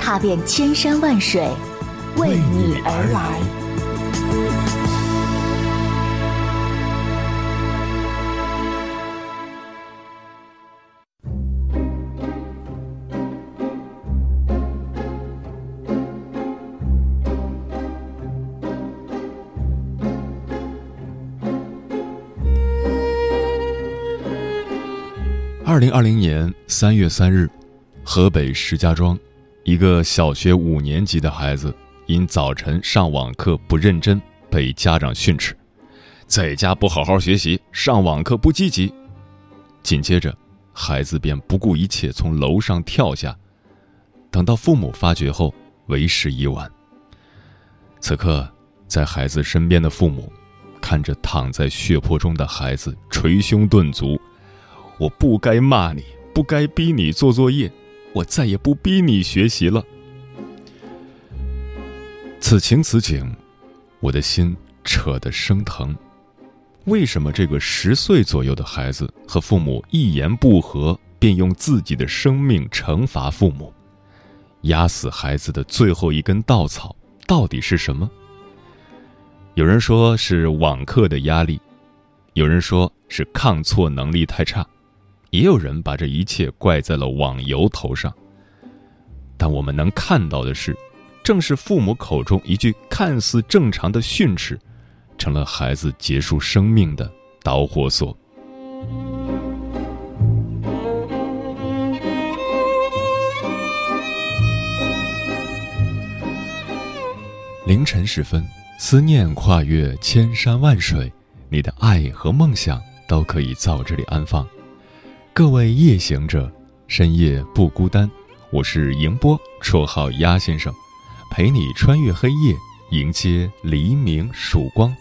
踏遍千山万水，为你而来。二零二零年三月三日，河北石家庄，一个小学五年级的孩子因早晨上网课不认真，被家长训斥，在家不好好学习，上网课不积极。紧接着，孩子便不顾一切从楼上跳下。等到父母发觉后，为时已晚。此刻，在孩子身边的父母，看着躺在血泊中的孩子，捶胸顿足。我不该骂你，不该逼你做作业，我再也不逼你学习了。此情此景，我的心扯得生疼。为什么这个十岁左右的孩子和父母一言不合，便用自己的生命惩罚父母？压死孩子的最后一根稻草到底是什么？有人说是网课的压力，有人说是抗挫能力太差。也有人把这一切怪在了网游头上，但我们能看到的是，正是父母口中一句看似正常的训斥，成了孩子结束生命的导火索。凌晨时分，思念跨越千山万水，你的爱和梦想都可以在我这里安放。各位夜行者，深夜不孤单。我是迎波，绰号鸭先生，陪你穿越黑夜，迎接黎明曙光。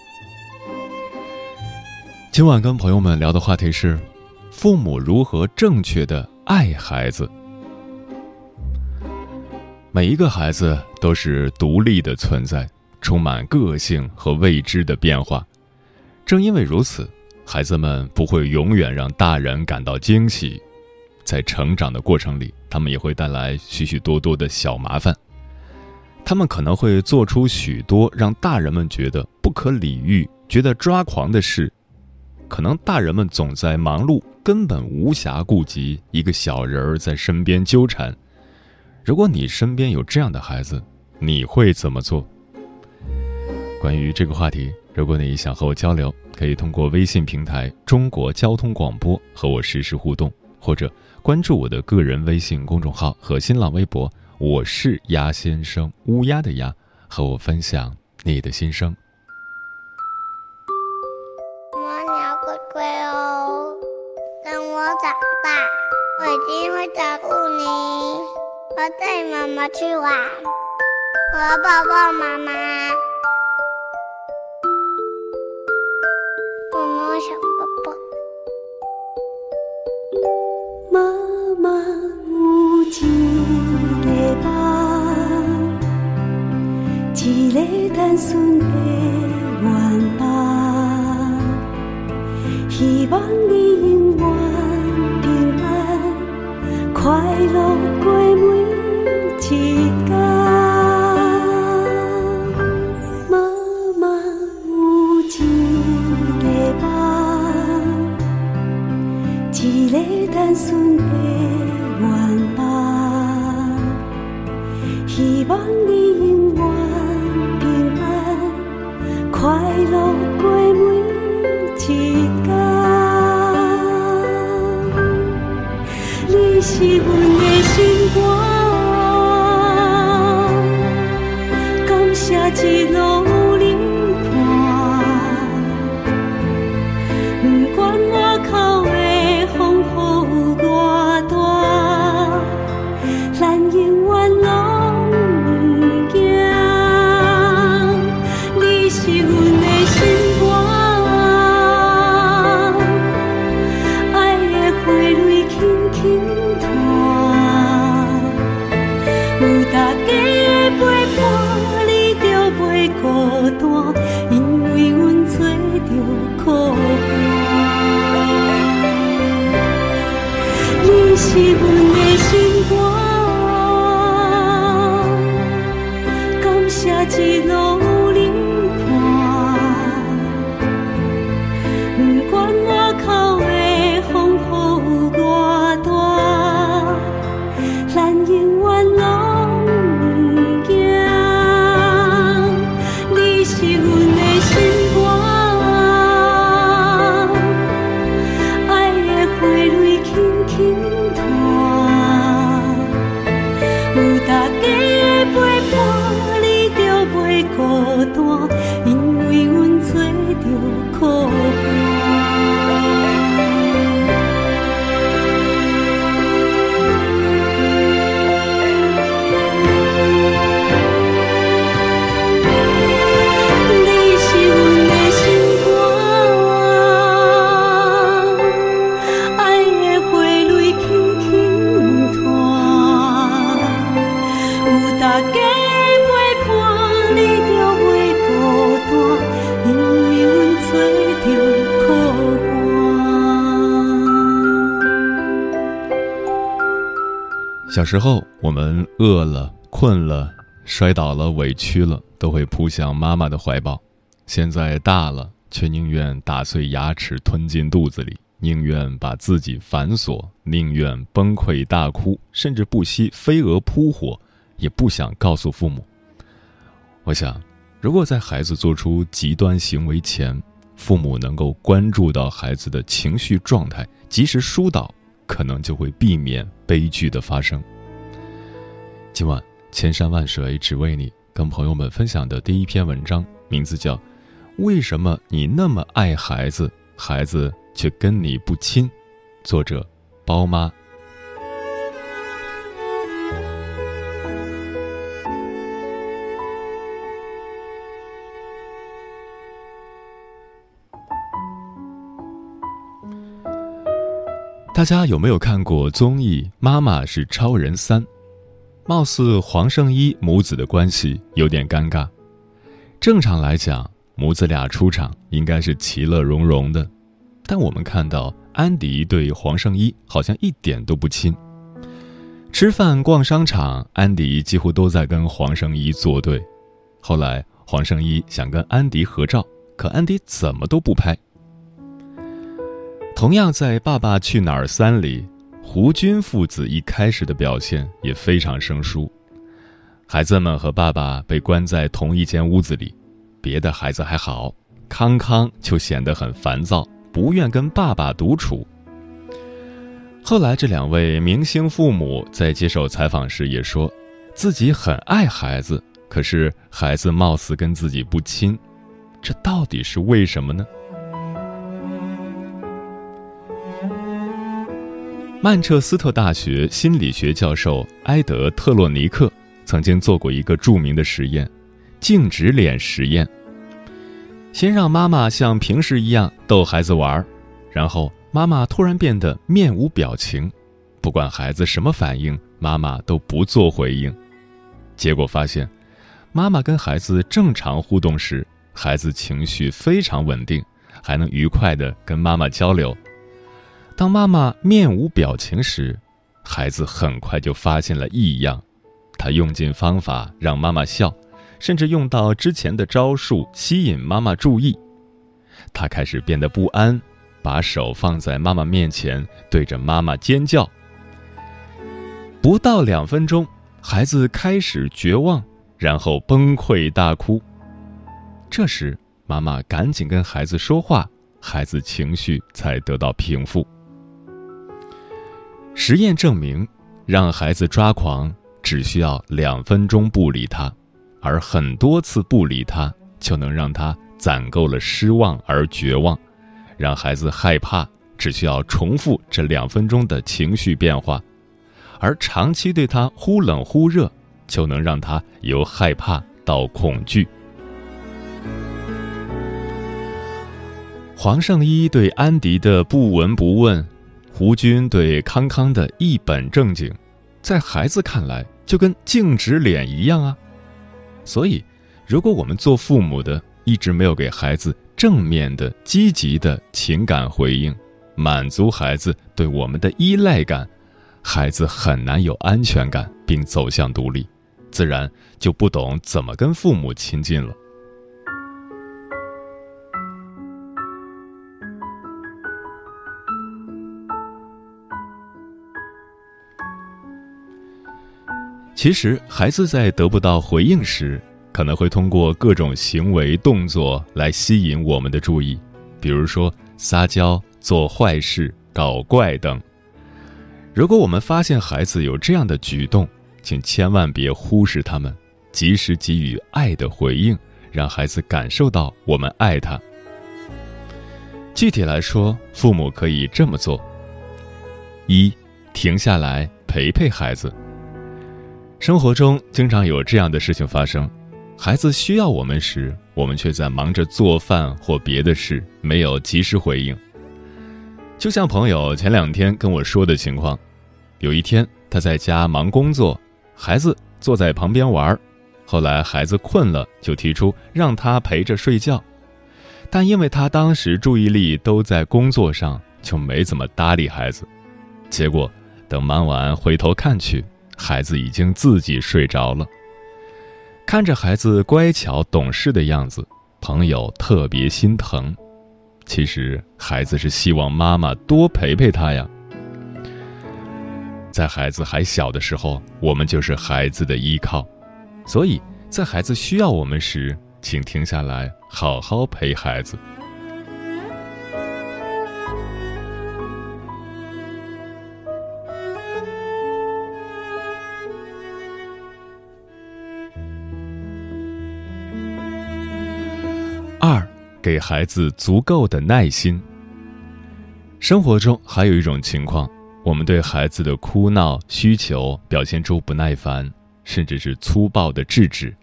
今晚跟朋友们聊的话题是：父母如何正确的爱孩子。每一个孩子都是独立的存在，充满个性和未知的变化。正因为如此。孩子们不会永远让大人感到惊喜，在成长的过程里，他们也会带来许许多多的小麻烦。他们可能会做出许多让大人们觉得不可理喻、觉得抓狂的事。可能大人们总在忙碌，根本无暇顾及一个小人儿在身边纠缠。如果你身边有这样的孩子，你会怎么做？关于这个话题。如果你想和我交流，可以通过微信平台“中国交通广播”和我实时互动，或者关注我的个人微信公众号和新浪微博“我是鸭先生”（乌鸦的鸭），和我分享你的心声。妈，你要乖乖哦，等我长大，我一定会照顾你。我带妈妈去玩，我要抱抱妈妈。想抱抱。妈妈有一个梦，一个单纯的愿望，希望你永远平安快乐过每一天。你永远平安快乐是阮的心肝，感谢一小时候，我们饿了、困了、摔倒了、委屈了，都会扑向妈妈的怀抱。现在大了，却宁愿打碎牙齿吞进肚子里，宁愿把自己反锁，宁愿崩溃大哭，甚至不惜飞蛾扑火，也不想告诉父母。我想，如果在孩子做出极端行为前，父母能够关注到孩子的情绪状态，及时疏导。可能就会避免悲剧的发生。今晚千山万水只为你，跟朋友们分享的第一篇文章，名字叫《为什么你那么爱孩子，孩子却跟你不亲》，作者包妈。大家有没有看过综艺《妈妈是超人三》？貌似黄圣依母子的关系有点尴尬。正常来讲，母子俩出场应该是其乐融融的，但我们看到安迪对黄圣依好像一点都不亲。吃饭、逛商场，安迪几乎都在跟黄圣依作对。后来，黄圣依想跟安迪合照，可安迪怎么都不拍。同样在《爸爸去哪儿三》里，胡军父子一开始的表现也非常生疏。孩子们和爸爸被关在同一间屋子里，别的孩子还好，康康就显得很烦躁，不愿跟爸爸独处。后来这两位明星父母在接受采访时也说，自己很爱孩子，可是孩子貌似跟自己不亲，这到底是为什么呢？曼彻斯特大学心理学教授埃德特洛尼克曾经做过一个著名的实验——静止脸实验。先让妈妈像平时一样逗孩子玩，然后妈妈突然变得面无表情，不管孩子什么反应，妈妈都不做回应。结果发现，妈妈跟孩子正常互动时，孩子情绪非常稳定，还能愉快地跟妈妈交流。当妈妈面无表情时，孩子很快就发现了异样。他用尽方法让妈妈笑，甚至用到之前的招数吸引妈妈注意。他开始变得不安，把手放在妈妈面前，对着妈妈尖叫。不到两分钟，孩子开始绝望，然后崩溃大哭。这时，妈妈赶紧跟孩子说话，孩子情绪才得到平复。实验证明，让孩子抓狂只需要两分钟不理他，而很多次不理他就能让他攒够了失望而绝望；让孩子害怕只需要重复这两分钟的情绪变化，而长期对他忽冷忽热就能让他由害怕到恐惧。黄圣依对安迪的不闻不问。胡军对康康的一本正经，在孩子看来就跟静止脸一样啊。所以，如果我们做父母的一直没有给孩子正面的、积极的情感回应，满足孩子对我们的依赖感，孩子很难有安全感，并走向独立，自然就不懂怎么跟父母亲近了。其实，孩子在得不到回应时，可能会通过各种行为动作来吸引我们的注意，比如说撒娇、做坏事、搞怪等。如果我们发现孩子有这样的举动，请千万别忽视他们，及时给予爱的回应，让孩子感受到我们爱他。具体来说，父母可以这么做：一、停下来陪陪孩子。生活中经常有这样的事情发生，孩子需要我们时，我们却在忙着做饭或别的事，没有及时回应。就像朋友前两天跟我说的情况，有一天他在家忙工作，孩子坐在旁边玩，后来孩子困了，就提出让他陪着睡觉，但因为他当时注意力都在工作上，就没怎么搭理孩子，结果等忙完回头看去。孩子已经自己睡着了。看着孩子乖巧懂事的样子，朋友特别心疼。其实孩子是希望妈妈多陪陪他呀。在孩子还小的时候，我们就是孩子的依靠，所以在孩子需要我们时，请停下来好好陪孩子。给孩子足够的耐心。生活中还有一种情况，我们对孩子的哭闹需求表现出不耐烦，甚至是粗暴的制止。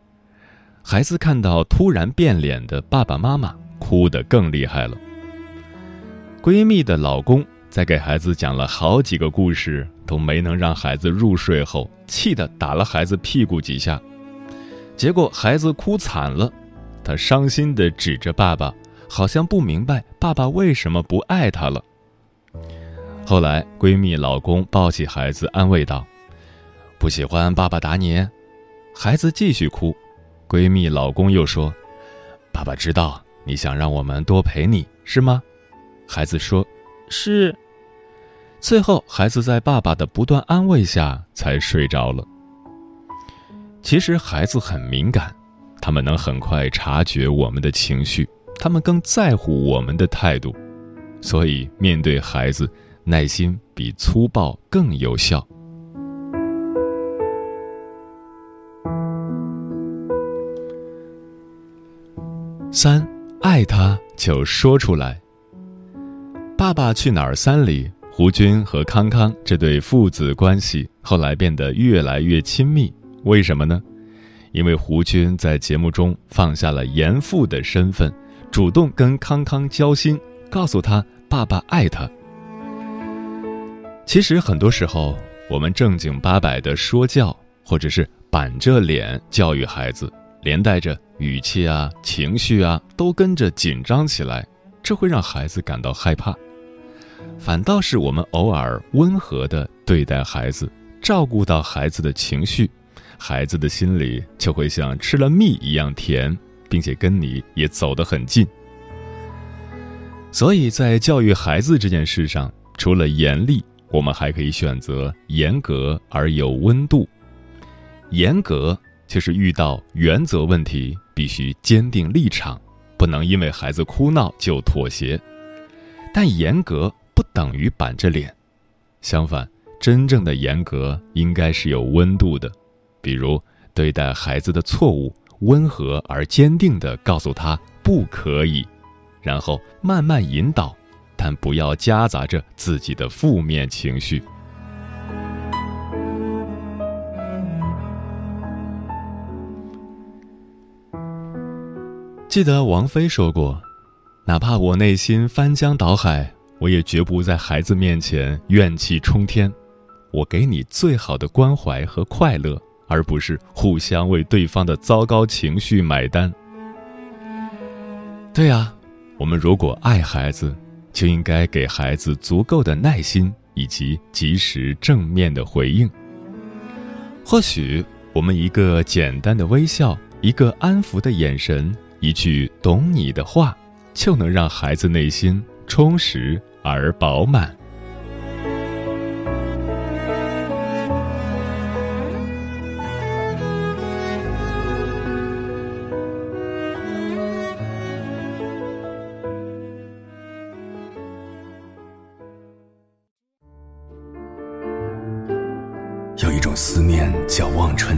孩子看到突然变脸的爸爸妈妈，哭得更厉害了。闺蜜的老公在给孩子讲了好几个故事，都没能让孩子入睡后，气得打了孩子屁股几下，结果孩子哭惨了。她伤心地指着爸爸，好像不明白爸爸为什么不爱她了。后来，闺蜜老公抱起孩子，安慰道：“不喜欢爸爸打你。”孩子继续哭。闺蜜老公又说：“爸爸知道你想让我们多陪你，是吗？”孩子说：“是。”最后，孩子在爸爸的不断安慰下才睡着了。其实，孩子很敏感。他们能很快察觉我们的情绪，他们更在乎我们的态度，所以面对孩子，耐心比粗暴更有效。三，爱他就说出来。《爸爸去哪儿三》里，胡军和康康这对父子关系后来变得越来越亲密，为什么呢？因为胡军在节目中放下了严父的身份，主动跟康康交心，告诉他爸爸爱他。其实很多时候，我们正经八百的说教，或者是板着脸教育孩子，连带着语气啊、情绪啊都跟着紧张起来，这会让孩子感到害怕。反倒是我们偶尔温和的对待孩子，照顾到孩子的情绪。孩子的心里就会像吃了蜜一样甜，并且跟你也走得很近。所以在教育孩子这件事上，除了严厉，我们还可以选择严格而有温度。严格就是遇到原则问题必须坚定立场，不能因为孩子哭闹就妥协。但严格不等于板着脸，相反，真正的严格应该是有温度的。比如对待孩子的错误，温和而坚定地告诉他不可以，然后慢慢引导，但不要夹杂着自己的负面情绪。记得王菲说过：“哪怕我内心翻江倒海，我也绝不在孩子面前怨气冲天。我给你最好的关怀和快乐。”而不是互相为对方的糟糕情绪买单。对啊，我们如果爱孩子，就应该给孩子足够的耐心以及及时正面的回应。或许，我们一个简单的微笑，一个安抚的眼神，一句懂你的话，就能让孩子内心充实而饱满。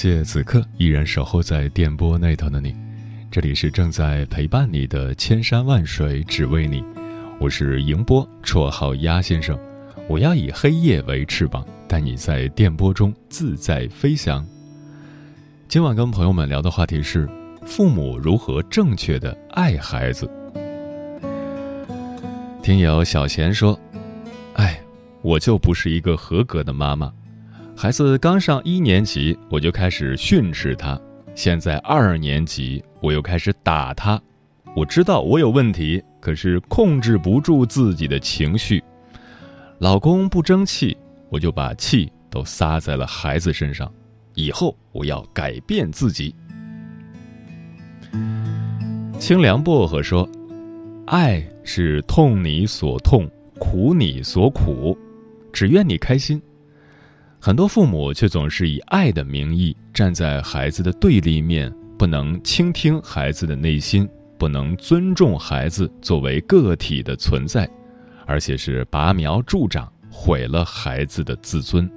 谢此刻依然守候在电波那头的你，这里是正在陪伴你的千山万水只为你，我是迎波，绰号鸭先生，我要以黑夜为翅膀，带你在电波中自在飞翔。今晚跟朋友们聊的话题是父母如何正确的爱孩子。听友小贤说：“哎，我就不是一个合格的妈妈。”孩子刚上一年级，我就开始训斥他；现在二年级，我又开始打他。我知道我有问题，可是控制不住自己的情绪。老公不争气，我就把气都撒在了孩子身上。以后我要改变自己。清凉薄荷说：“爱是痛你所痛，苦你所苦，只愿你开心。”很多父母却总是以爱的名义站在孩子的对立面，不能倾听孩子的内心，不能尊重孩子作为个体的存在，而且是拔苗助长，毁了孩子的自尊。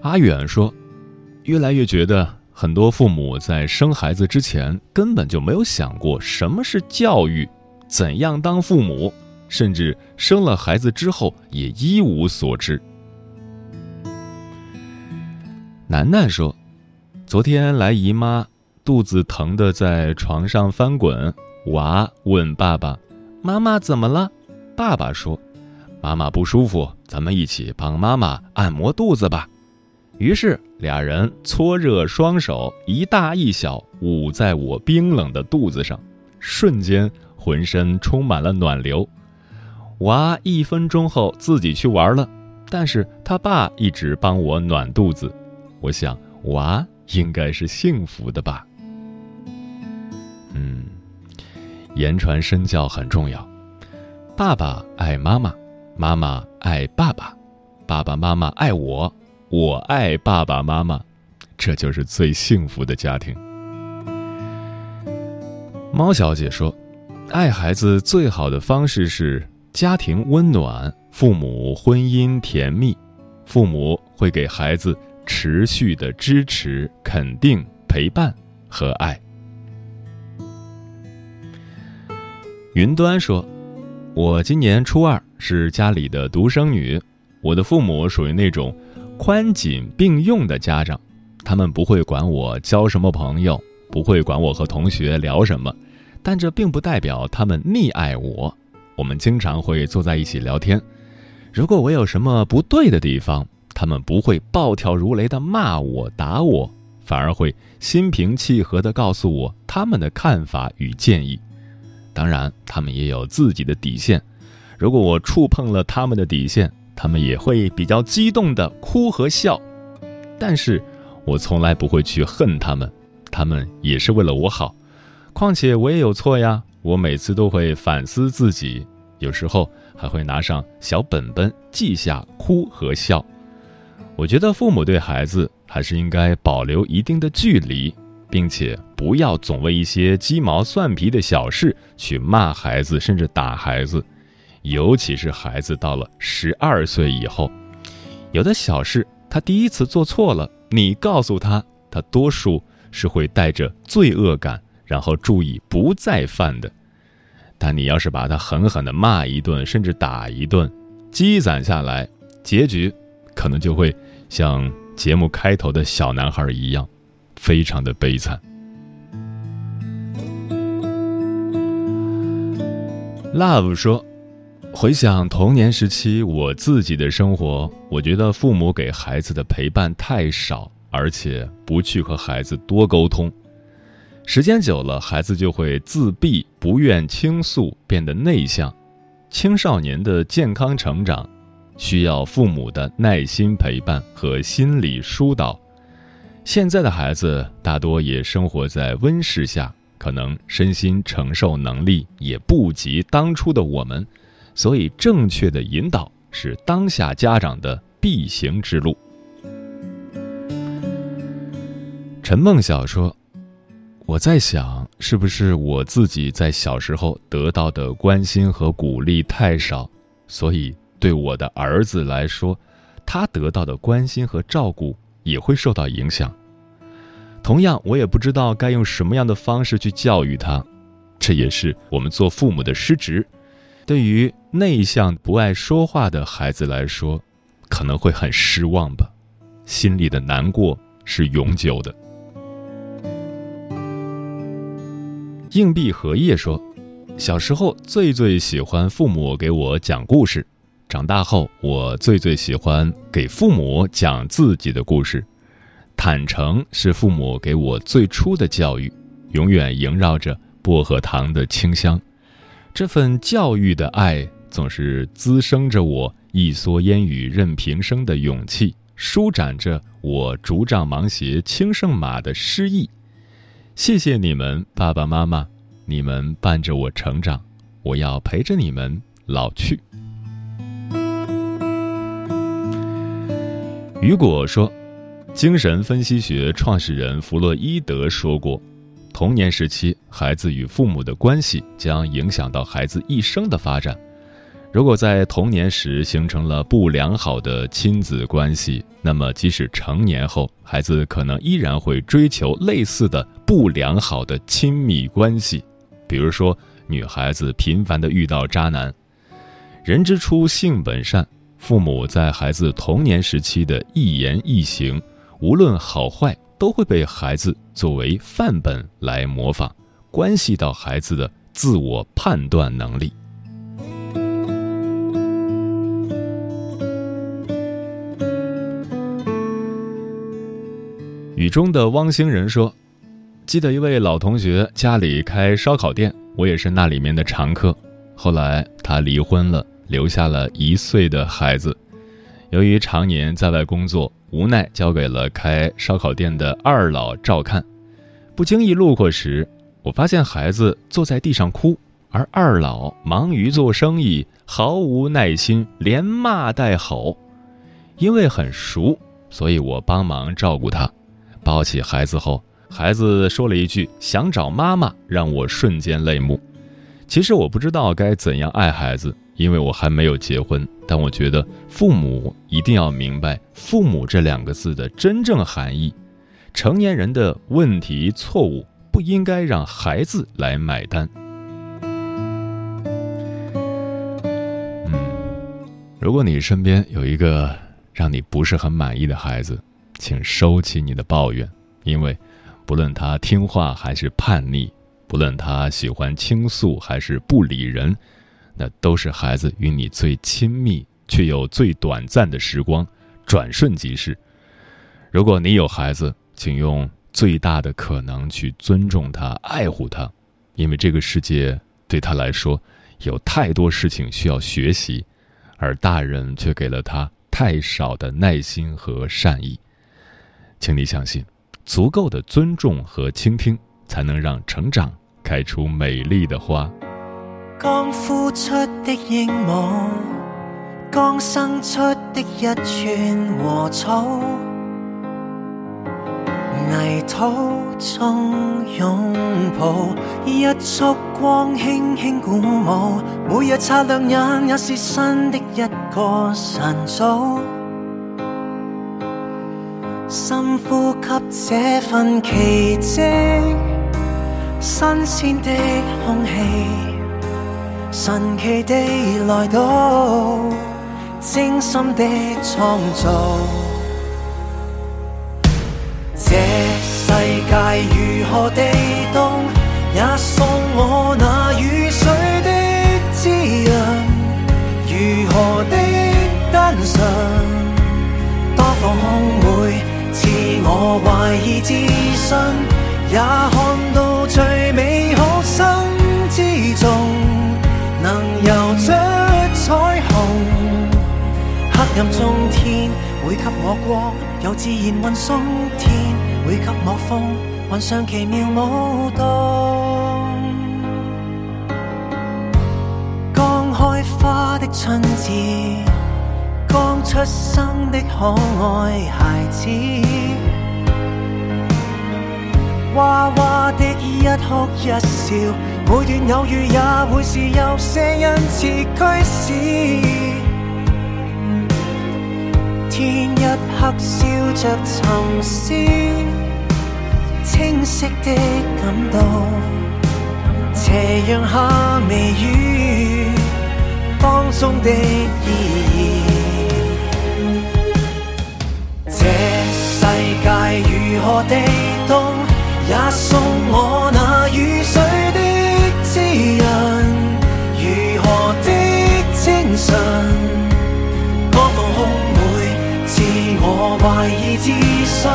阿远说：“越来越觉得，很多父母在生孩子之前根本就没有想过什么是教育，怎样当父母。”甚至生了孩子之后也一无所知。楠楠说：“昨天来姨妈，肚子疼的在床上翻滚。娃问爸爸：‘妈妈怎么了？’爸爸说：‘妈妈不舒服，咱们一起帮妈妈按摩肚子吧。’于是俩人搓热双手，一大一小捂在我冰冷的肚子上，瞬间浑身充满了暖流。”娃一分钟后自己去玩了，但是他爸一直帮我暖肚子。我想娃应该是幸福的吧。嗯，言传身教很重要。爸爸爱妈妈，妈妈爱爸爸，爸爸妈妈爱我，我爱爸爸妈妈，这就是最幸福的家庭。猫小姐说：“爱孩子最好的方式是。”家庭温暖，父母婚姻甜蜜，父母会给孩子持续的支持、肯定、陪伴和爱。云端说：“我今年初二，是家里的独生女。我的父母属于那种宽紧并用的家长，他们不会管我交什么朋友，不会管我和同学聊什么，但这并不代表他们溺爱我。”我们经常会坐在一起聊天，如果我有什么不对的地方，他们不会暴跳如雷的骂我、打我，反而会心平气和地告诉我他们的看法与建议。当然，他们也有自己的底线，如果我触碰了他们的底线，他们也会比较激动的哭和笑。但是，我从来不会去恨他们，他们也是为了我好。况且我也有错呀。我每次都会反思自己，有时候还会拿上小本本记下哭和笑。我觉得父母对孩子还是应该保留一定的距离，并且不要总为一些鸡毛蒜皮的小事去骂孩子，甚至打孩子。尤其是孩子到了十二岁以后，有的小事，他第一次做错了，你告诉他，他多数是会带着罪恶感，然后注意不再犯的。但你要是把他狠狠的骂一顿，甚至打一顿，积攒下来，结局可能就会像节目开头的小男孩一样，非常的悲惨。Love 说。回想童年时期我自己的生活，我觉得父母给孩子的陪伴太少，而且不去和孩子多沟通。时间久了，孩子就会自闭，不愿倾诉，变得内向。青少年的健康成长，需要父母的耐心陪伴和心理疏导。现在的孩子大多也生活在温室下，可能身心承受能力也不及当初的我们。所以，正确的引导是当下家长的必行之路。陈梦晓说：“我在想，是不是我自己在小时候得到的关心和鼓励太少，所以对我的儿子来说，他得到的关心和照顾也会受到影响。同样，我也不知道该用什么样的方式去教育他，这也是我们做父母的失职。”对于内向不爱说话的孩子来说，可能会很失望吧，心里的难过是永久的。硬币荷叶说：“小时候最最喜欢父母给我讲故事，长大后我最最喜欢给父母讲自己的故事。坦诚是父母给我最初的教育，永远萦绕着薄荷糖的清香。”这份教育的爱，总是滋生着我一蓑烟雨任平生的勇气，舒展着我竹杖芒鞋轻胜马的诗意。谢谢你们，爸爸妈妈，你们伴着我成长，我要陪着你们老去。雨果说，精神分析学创始人弗洛伊德说过。童年时期，孩子与父母的关系将影响到孩子一生的发展。如果在童年时形成了不良好的亲子关系，那么即使成年后，孩子可能依然会追求类似的不良好的亲密关系。比如说，女孩子频繁的遇到渣男。人之初，性本善。父母在孩子童年时期的一言一行，无论好坏。都会被孩子作为范本来模仿，关系到孩子的自我判断能力。雨中的汪星人说：“记得一位老同学家里开烧烤店，我也是那里面的常客。后来他离婚了，留下了一岁的孩子。由于常年在外工作。”无奈交给了开烧烤店的二老照看，不经意路过时，我发现孩子坐在地上哭，而二老忙于做生意，毫无耐心，连骂带吼。因为很熟，所以我帮忙照顾他。抱起孩子后，孩子说了一句“想找妈妈”，让我瞬间泪目。其实我不知道该怎样爱孩子。因为我还没有结婚，但我觉得父母一定要明白“父母”这两个字的真正含义。成年人的问题错误不应该让孩子来买单。嗯，如果你身边有一个让你不是很满意的孩子，请收起你的抱怨，因为不论他听话还是叛逆，不论他喜欢倾诉还是不理人。那都是孩子与你最亲密却又最短暂的时光，转瞬即逝。如果你有孩子，请用最大的可能去尊重他、爱护他，因为这个世界对他来说有太多事情需要学习，而大人却给了他太少的耐心和善意。请你相信，足够的尊重和倾听，才能让成长开出美丽的花。刚孵出的鹦鹉，刚生出的一串禾草，泥土中拥抱，一束光轻轻鼓舞，每日擦亮眼也是新的一个晨早。深呼吸这份奇迹，新鲜的空气，神奇地来到，精心的创造。这世界如何地冻，也送我怀疑自信，也看到最美好生之中，能游出彩虹。黑暗中天会给我光，有自然运送天会给我风，云上奇妙舞动。刚开花的春节，刚出生的可爱孩子，娃娃的一哭一笑，每段偶遇也会是有些恩赐驱使。天一黑，笑着沉思，清晰的感到斜阳下微雨当中的意义。这世界如何地冻，也送我那雨水的滋润。如何的精神，多放空会自我怀疑自信，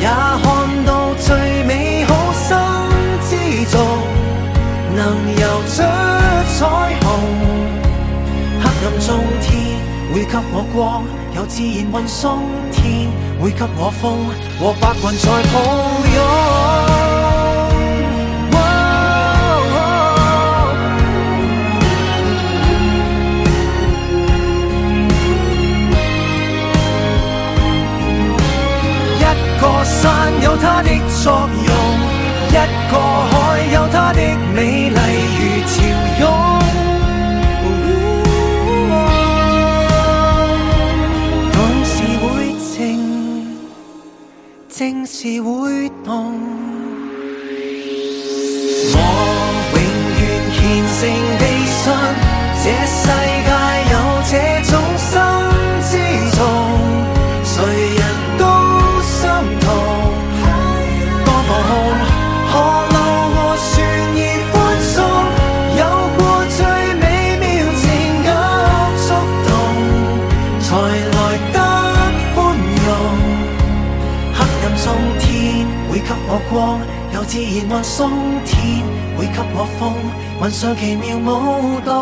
也看到最美好生之中，能游出彩虹。黑暗中天会给我光，有自然运送会给我风和白云在抱拥。一个山有它的作用，一个海有它的美丽如潮涌。正是会动。自然还送天会给我风，云上奇妙舞动。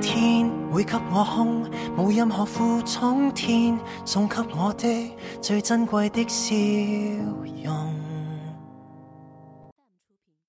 天会给我空，无任何负重，天送给我的最珍贵的笑容。